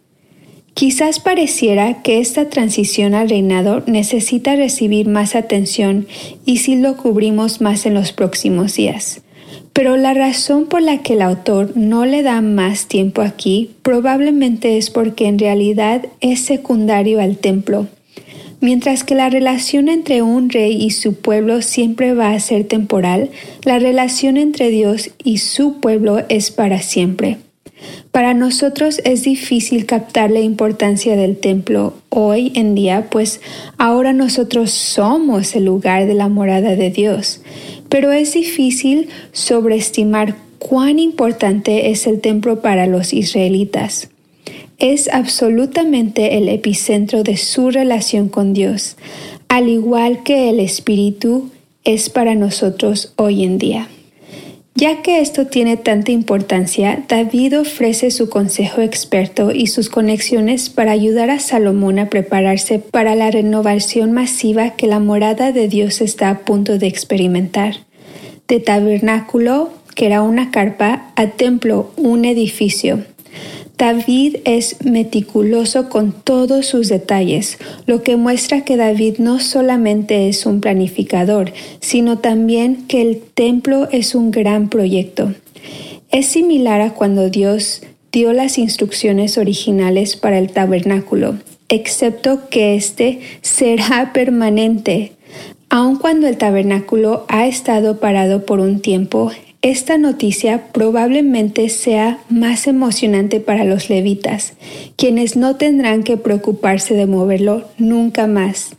Quizás pareciera que esta transición al reinado necesita recibir más atención y si lo cubrimos más en los próximos días. Pero la razón por la que el autor no le da más tiempo aquí probablemente es porque en realidad es secundario al templo. Mientras que la relación entre un rey y su pueblo siempre va a ser temporal, la relación entre Dios y su pueblo es para siempre. Para nosotros es difícil captar la importancia del templo hoy en día, pues ahora nosotros somos el lugar de la morada de Dios pero es difícil sobreestimar cuán importante es el templo para los israelitas. Es absolutamente el epicentro de su relación con Dios, al igual que el Espíritu es para nosotros hoy en día. Ya que esto tiene tanta importancia, David ofrece su consejo experto y sus conexiones para ayudar a Salomón a prepararse para la renovación masiva que la morada de Dios está a punto de experimentar. De tabernáculo, que era una carpa, a templo, un edificio. David es meticuloso con todos sus detalles, lo que muestra que David no solamente es un planificador, sino también que el templo es un gran proyecto. Es similar a cuando Dios dio las instrucciones originales para el tabernáculo, excepto que éste será permanente. Aun cuando el tabernáculo ha estado parado por un tiempo, esta noticia probablemente sea más emocionante para los levitas, quienes no tendrán que preocuparse de moverlo nunca más.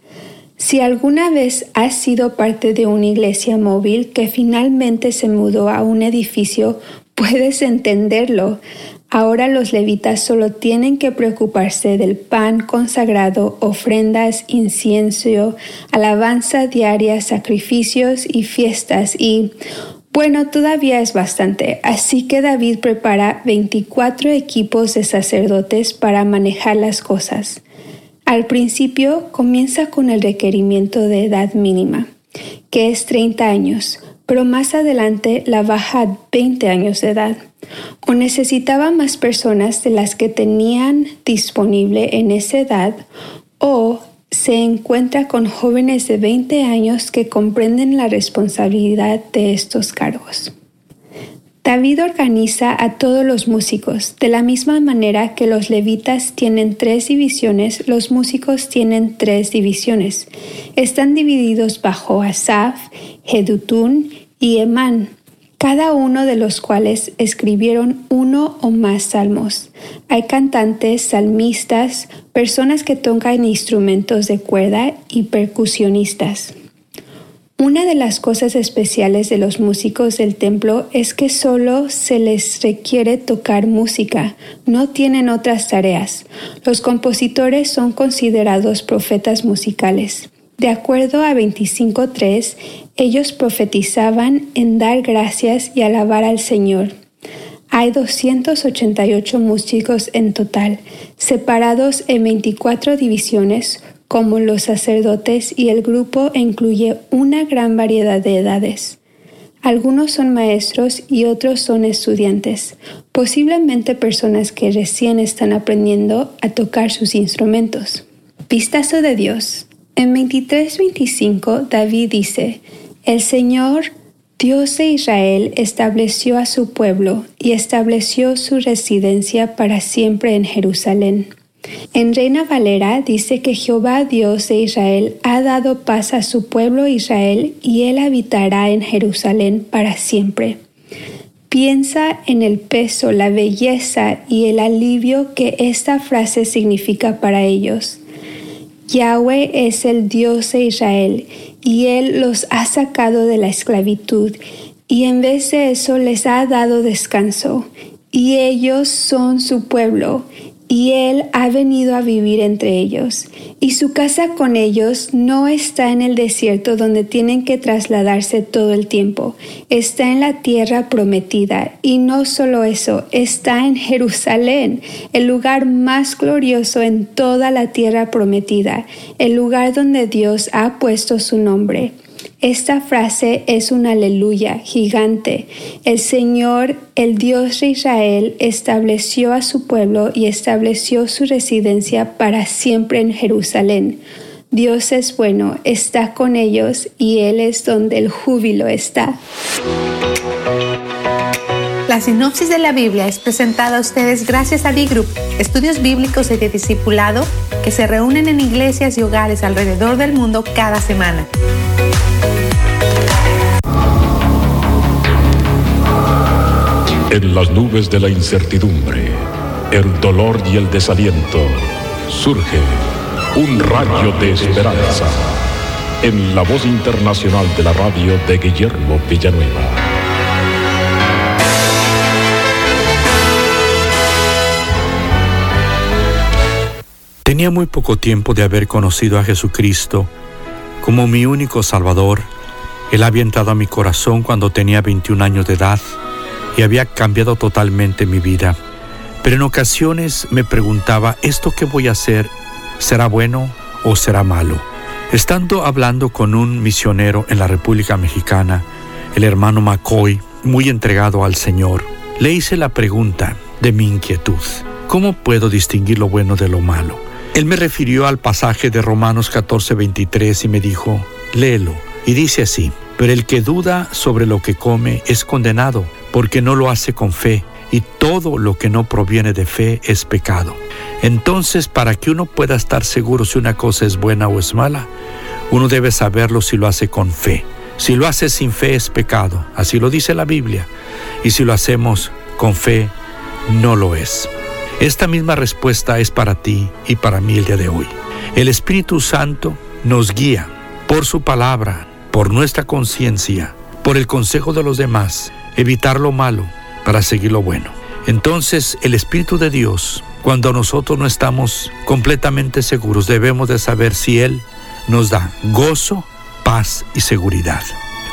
Si alguna vez has sido parte de una iglesia móvil que finalmente se mudó a un edificio, puedes entenderlo. Ahora los levitas solo tienen que preocuparse del pan consagrado, ofrendas, incienso, alabanza diaria, sacrificios y fiestas y bueno, todavía es bastante, así que David prepara 24 equipos de sacerdotes para manejar las cosas. Al principio comienza con el requerimiento de edad mínima, que es 30 años, pero más adelante la baja a 20 años de edad o necesitaba más personas de las que tenían disponible en esa edad o se encuentra con jóvenes de 20 años que comprenden la responsabilidad de estos cargos. David organiza a todos los músicos. De la misma manera que los levitas tienen tres divisiones, los músicos tienen tres divisiones. Están divididos bajo Asaf, Jedutún y Emán cada uno de los cuales escribieron uno o más salmos. Hay cantantes, salmistas, personas que tocan instrumentos de cuerda y percusionistas. Una de las cosas especiales de los músicos del templo es que solo se les requiere tocar música, no tienen otras tareas. Los compositores son considerados profetas musicales. De acuerdo a 25.3, ellos profetizaban en dar gracias y alabar al Señor. Hay 288 músicos en total, separados en 24 divisiones, como los sacerdotes y el grupo incluye una gran variedad de edades. Algunos son maestros y otros son estudiantes, posiblemente personas que recién están aprendiendo a tocar sus instrumentos. Vistazo de Dios. En 23:25 David dice, El Señor, Dios de Israel, estableció a su pueblo y estableció su residencia para siempre en Jerusalén. En Reina Valera dice que Jehová Dios de Israel ha dado paz a su pueblo Israel y él habitará en Jerusalén para siempre. Piensa en el peso, la belleza y el alivio que esta frase significa para ellos. Yahweh es el Dios de Israel y Él los ha sacado de la esclavitud y en vez de eso les ha dado descanso y ellos son su pueblo y Él ha venido a vivir entre ellos. Y su casa con ellos no está en el desierto donde tienen que trasladarse todo el tiempo, está en la tierra prometida. Y no solo eso, está en Jerusalén, el lugar más glorioso en toda la tierra prometida, el lugar donde Dios ha puesto su nombre. Esta frase es un aleluya gigante. El Señor, el Dios de Israel, estableció a su pueblo y estableció su residencia para siempre en Jerusalén. Dios es bueno, está con ellos y Él es donde el júbilo está. La sinopsis de la Biblia es presentada a ustedes gracias a D-Group, estudios bíblicos y de discipulado que se reúnen en iglesias y hogares alrededor del mundo cada semana. En las nubes de la incertidumbre, el dolor y el desaliento, surge un rayo de esperanza en la voz internacional de la radio de Guillermo Villanueva. Tenía muy poco tiempo de haber conocido a Jesucristo como mi único Salvador. Él había entrado a mi corazón cuando tenía 21 años de edad y había cambiado totalmente mi vida. Pero en ocasiones me preguntaba, ¿esto que voy a hacer será bueno o será malo? Estando hablando con un misionero en la República Mexicana, el hermano McCoy, muy entregado al Señor, le hice la pregunta de mi inquietud. ¿Cómo puedo distinguir lo bueno de lo malo? Él me refirió al pasaje de Romanos 14:23 y me dijo, léelo. Y dice así, pero el que duda sobre lo que come es condenado porque no lo hace con fe, y todo lo que no proviene de fe es pecado. Entonces, para que uno pueda estar seguro si una cosa es buena o es mala, uno debe saberlo si lo hace con fe, Si lo haces sin fe es pecado, así lo dice la Biblia. Y si lo hacemos con fe, no lo es. Esta misma respuesta es para ti y para mí el día de hoy. El Espíritu Santo nos guía por su palabra, por nuestra conciencia, por el consejo de los demás, evitar lo malo para seguir lo bueno. Entonces el Espíritu de Dios, cuando nosotros no estamos completamente seguros, debemos de saber si Él nos da gozo, paz y seguridad.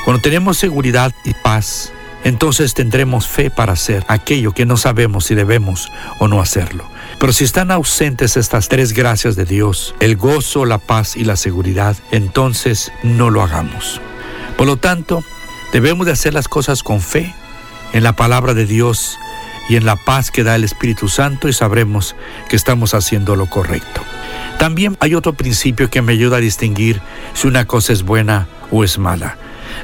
Cuando tenemos seguridad y paz, entonces tendremos fe para hacer aquello que no sabemos si debemos o no hacerlo. Pero si están ausentes estas tres gracias de Dios, el gozo, la paz y la seguridad, entonces no lo hagamos. Por lo tanto, debemos de hacer las cosas con fe en la palabra de Dios y en la paz que da el Espíritu Santo y sabremos que estamos haciendo lo correcto. También hay otro principio que me ayuda a distinguir si una cosa es buena o es mala.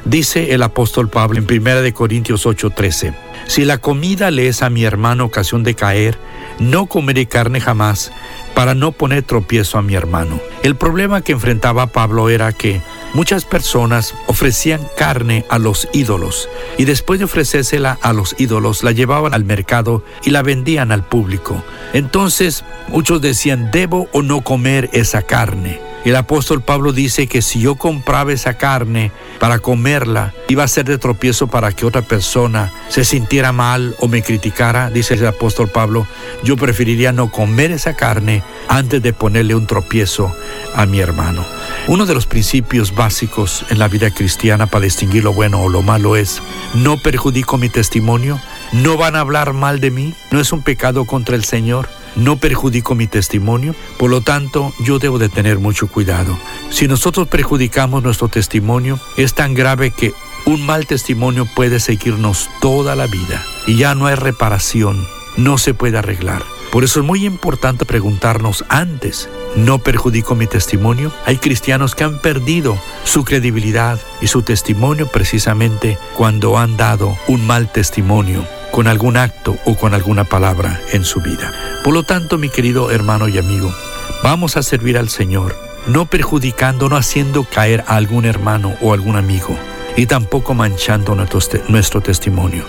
Dice el apóstol Pablo en 1 Corintios 8:13, si la comida le es a mi hermano ocasión de caer, no comeré carne jamás para no poner tropiezo a mi hermano. El problema que enfrentaba Pablo era que Muchas personas ofrecían carne a los ídolos y después de ofrecérsela a los ídolos la llevaban al mercado y la vendían al público. Entonces muchos decían, ¿debo o no comer esa carne? El apóstol Pablo dice que si yo compraba esa carne para comerla, iba a ser de tropiezo para que otra persona se sintiera mal o me criticara, dice el apóstol Pablo, yo preferiría no comer esa carne antes de ponerle un tropiezo a mi hermano. Uno de los principios básicos en la vida cristiana para distinguir lo bueno o lo malo es, no perjudico mi testimonio, no van a hablar mal de mí, no es un pecado contra el Señor no perjudico mi testimonio, por lo tanto yo debo de tener mucho cuidado. Si nosotros perjudicamos nuestro testimonio, es tan grave que un mal testimonio puede seguirnos toda la vida y ya no hay reparación, no se puede arreglar. Por eso es muy importante preguntarnos antes, ¿no perjudico mi testimonio? Hay cristianos que han perdido su credibilidad y su testimonio precisamente cuando han dado un mal testimonio con algún acto o con alguna palabra en su vida. Por lo tanto, mi querido hermano y amigo, vamos a servir al Señor, no perjudicando, no haciendo caer a algún hermano o algún amigo y tampoco manchando nuestro, testimonio.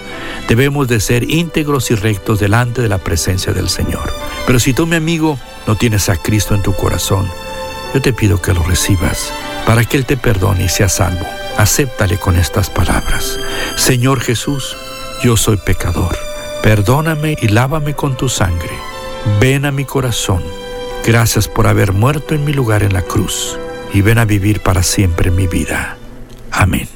Debemos de ser íntegros y rectos delante de la presencia del Señor. Pero si tú, mi amigo, no tienes a Cristo en tu corazón, yo te pido que lo recibas para que Él te perdone y sea salvo. Acéptale con estas palabras. Señor Jesús, yo soy pecador. Perdóname y lávame con tu sangre. Ven a mi corazón. Gracias por haber muerto en mi lugar en la cruz y ven a vivir para siempre mi vida. Amén.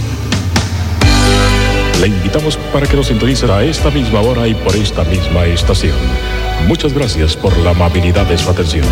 Le invitamos para que nos sintonice a esta misma hora y por esta misma estación. Muchas gracias por la amabilidad de su atención.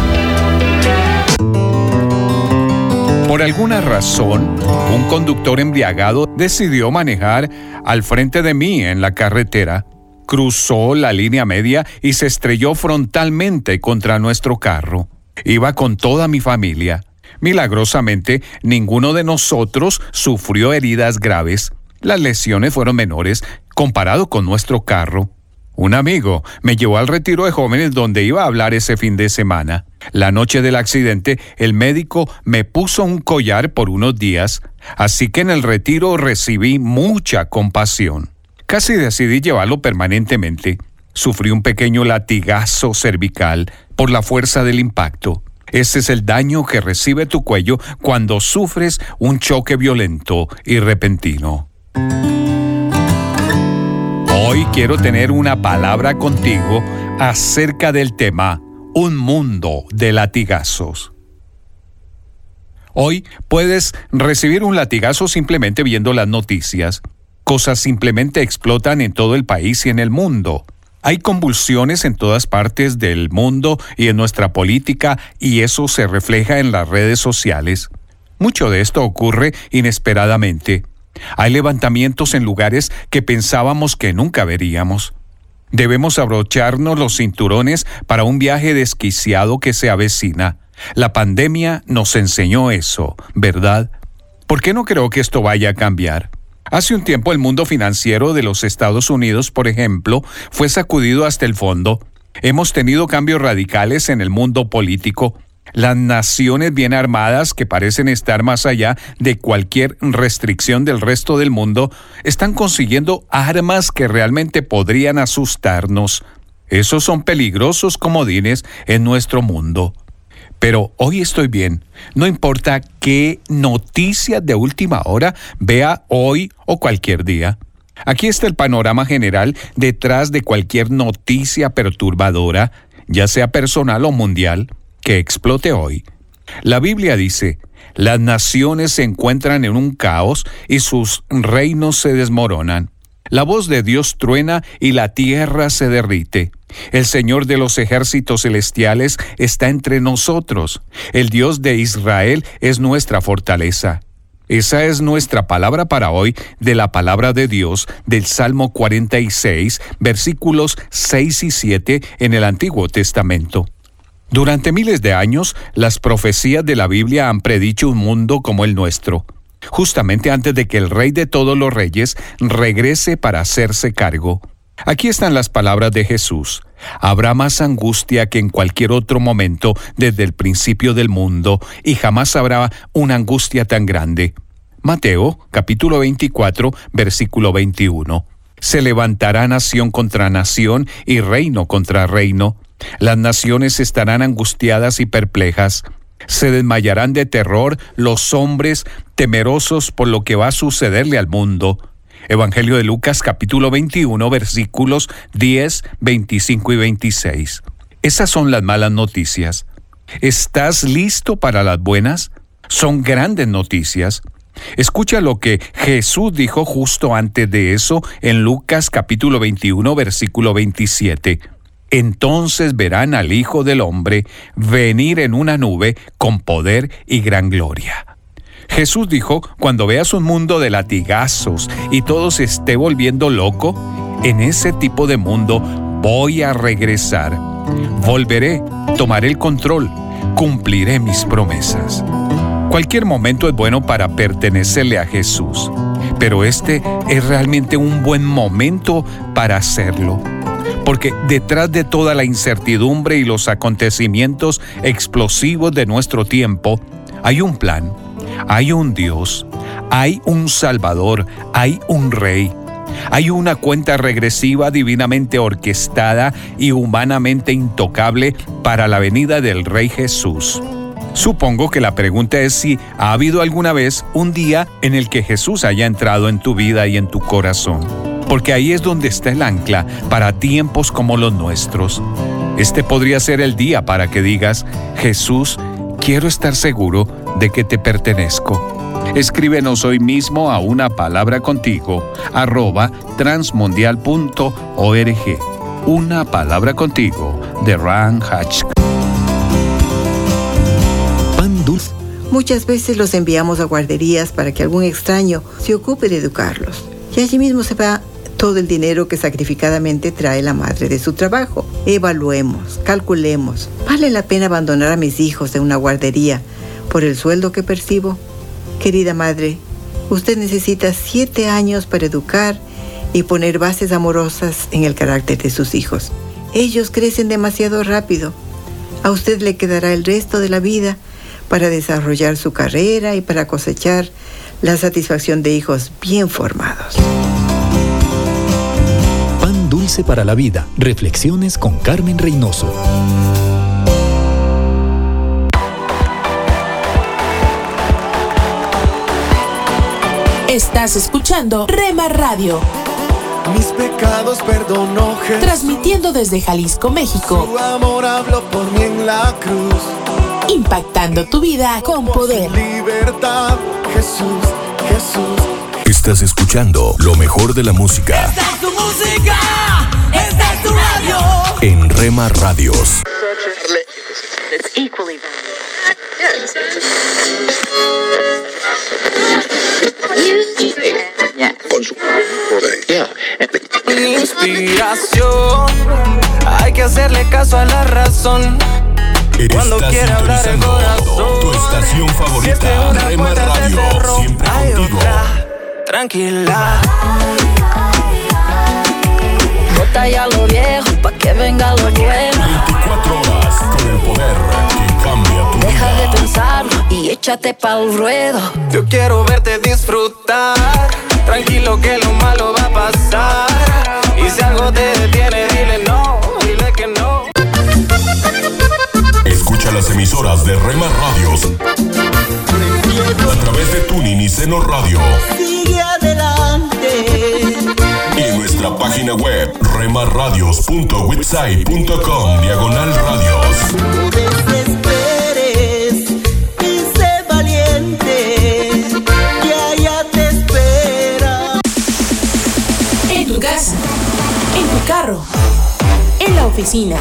Por alguna razón, un conductor embriagado decidió manejar al frente de mí en la carretera cruzó la línea media y se estrelló frontalmente contra nuestro carro. Iba con toda mi familia. Milagrosamente, ninguno de nosotros sufrió heridas graves. Las lesiones fueron menores comparado con nuestro carro. Un amigo me llevó al retiro de jóvenes donde iba a hablar ese fin de semana. La noche del accidente, el médico me puso un collar por unos días, así que en el retiro recibí mucha compasión. Casi decidí llevarlo permanentemente. Sufrí un pequeño latigazo cervical por la fuerza del impacto. Ese es el daño que recibe tu cuello cuando sufres un choque violento y repentino. Hoy quiero tener una palabra contigo acerca del tema Un mundo de latigazos. Hoy puedes recibir un latigazo simplemente viendo las noticias cosas simplemente explotan en todo el país y en el mundo. Hay convulsiones en todas partes del mundo y en nuestra política y eso se refleja en las redes sociales. Mucho de esto ocurre inesperadamente. Hay levantamientos en lugares que pensábamos que nunca veríamos. Debemos abrocharnos los cinturones para un viaje desquiciado que se avecina. La pandemia nos enseñó eso, ¿verdad? ¿Por qué no creo que esto vaya a cambiar? Hace un tiempo el mundo financiero de los Estados Unidos, por ejemplo, fue sacudido hasta el fondo. Hemos tenido cambios radicales en el mundo político. Las naciones bien armadas, que parecen estar más allá de cualquier restricción del resto del mundo, están consiguiendo armas que realmente podrían asustarnos. Esos son peligrosos comodines en nuestro mundo. Pero hoy estoy bien. No importa qué noticias de última hora vea hoy o cualquier día. Aquí está el panorama general detrás de cualquier noticia perturbadora, ya sea personal o mundial que explote hoy. La Biblia dice, las naciones se encuentran en un caos y sus reinos se desmoronan. La voz de Dios truena y la tierra se derrite. El Señor de los ejércitos celestiales está entre nosotros. El Dios de Israel es nuestra fortaleza. Esa es nuestra palabra para hoy de la palabra de Dios del Salmo 46, versículos 6 y 7 en el Antiguo Testamento. Durante miles de años, las profecías de la Biblia han predicho un mundo como el nuestro, justamente antes de que el Rey de todos los reyes regrese para hacerse cargo. Aquí están las palabras de Jesús. Habrá más angustia que en cualquier otro momento desde el principio del mundo, y jamás habrá una angustia tan grande. Mateo capítulo 24 versículo 21. Se levantará nación contra nación y reino contra reino. Las naciones estarán angustiadas y perplejas. Se desmayarán de terror los hombres temerosos por lo que va a sucederle al mundo. Evangelio de Lucas capítulo 21 versículos 10, 25 y 26. Esas son las malas noticias. ¿Estás listo para las buenas? Son grandes noticias. Escucha lo que Jesús dijo justo antes de eso en Lucas capítulo 21 versículo 27. Entonces verán al Hijo del Hombre venir en una nube con poder y gran gloria. Jesús dijo, cuando veas un mundo de latigazos y todo se esté volviendo loco, en ese tipo de mundo voy a regresar. Volveré, tomaré el control, cumpliré mis promesas. Cualquier momento es bueno para pertenecerle a Jesús, pero este es realmente un buen momento para hacerlo porque detrás de toda la incertidumbre y los acontecimientos explosivos de nuestro tiempo, hay un plan, hay un Dios, hay un Salvador, hay un Rey. Hay una cuenta regresiva divinamente orquestada y humanamente intocable para la venida del Rey Jesús. Supongo que la pregunta es si ha habido alguna vez un día en el que Jesús haya entrado en tu vida y en tu corazón porque ahí es donde está el ancla para tiempos como los nuestros. Este podría ser el día para que digas, Jesús, quiero estar seguro de que te pertenezco. Escríbenos hoy mismo a una palabra contigo, arroba transmundial.org. Una palabra contigo, de Ran Hatch. Pan. Muchas veces los enviamos a guarderías para que algún extraño se ocupe de educarlos. Y allí mismo se va todo el dinero que sacrificadamente trae la madre de su trabajo. Evaluemos, calculemos. ¿Vale la pena abandonar a mis hijos en una guardería por el sueldo que percibo? Querida madre, usted necesita siete años para educar y poner bases amorosas en el carácter de sus hijos. Ellos crecen demasiado rápido. A usted le quedará el resto de la vida para desarrollar su carrera y para cosechar la satisfacción de hijos bien formados para la Vida. Reflexiones con Carmen Reynoso. Estás escuchando Rema Radio. Mis pecados perdonó Jesús. Transmitiendo desde Jalisco, México. Su amor habló por mí en la cruz. Impactando tu vida con poder. Libertad, Jesús, Jesús. Estás escuchando lo mejor de la música. Esta es tu música. En Rema Radios. Inspiración, hay que hacerle caso a la razón. Cuando quiera hablar el corazón, tu estación favorita, Rema Radio, siempre hay contigo. Otra, tranquila. Bota ya lo viejo pa' que venga lo nuevo. 24 horas con el poder que cambia tu Deja vida. de pensarlo y échate pa'l ruedo. Yo quiero verte disfrutar. Tranquilo que lo malo va a pasar. Y si algo te detiene, dile no, dile que no. Escucha las emisoras de Rema Radios a través de Tuning y Seno Radio Sigue adelante. Nuestra página web remarradios.website.com diagonal radios. No desesperes y sé valiente. Que allá te espera. En tu casa, en tu carro, en la oficina,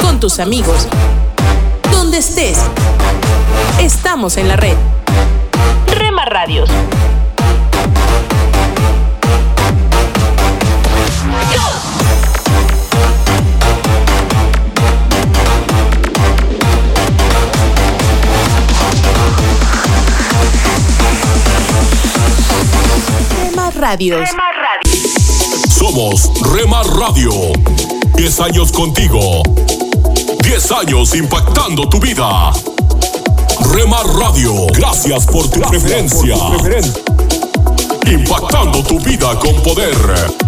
con tus amigos, donde estés. Estamos en la red. Rema Radios. Rema Radios. Somos Rema Radio. 10 años contigo. 10 años impactando tu vida. Rema Radio, gracias por tu preferencia. Impactando tu vida con poder.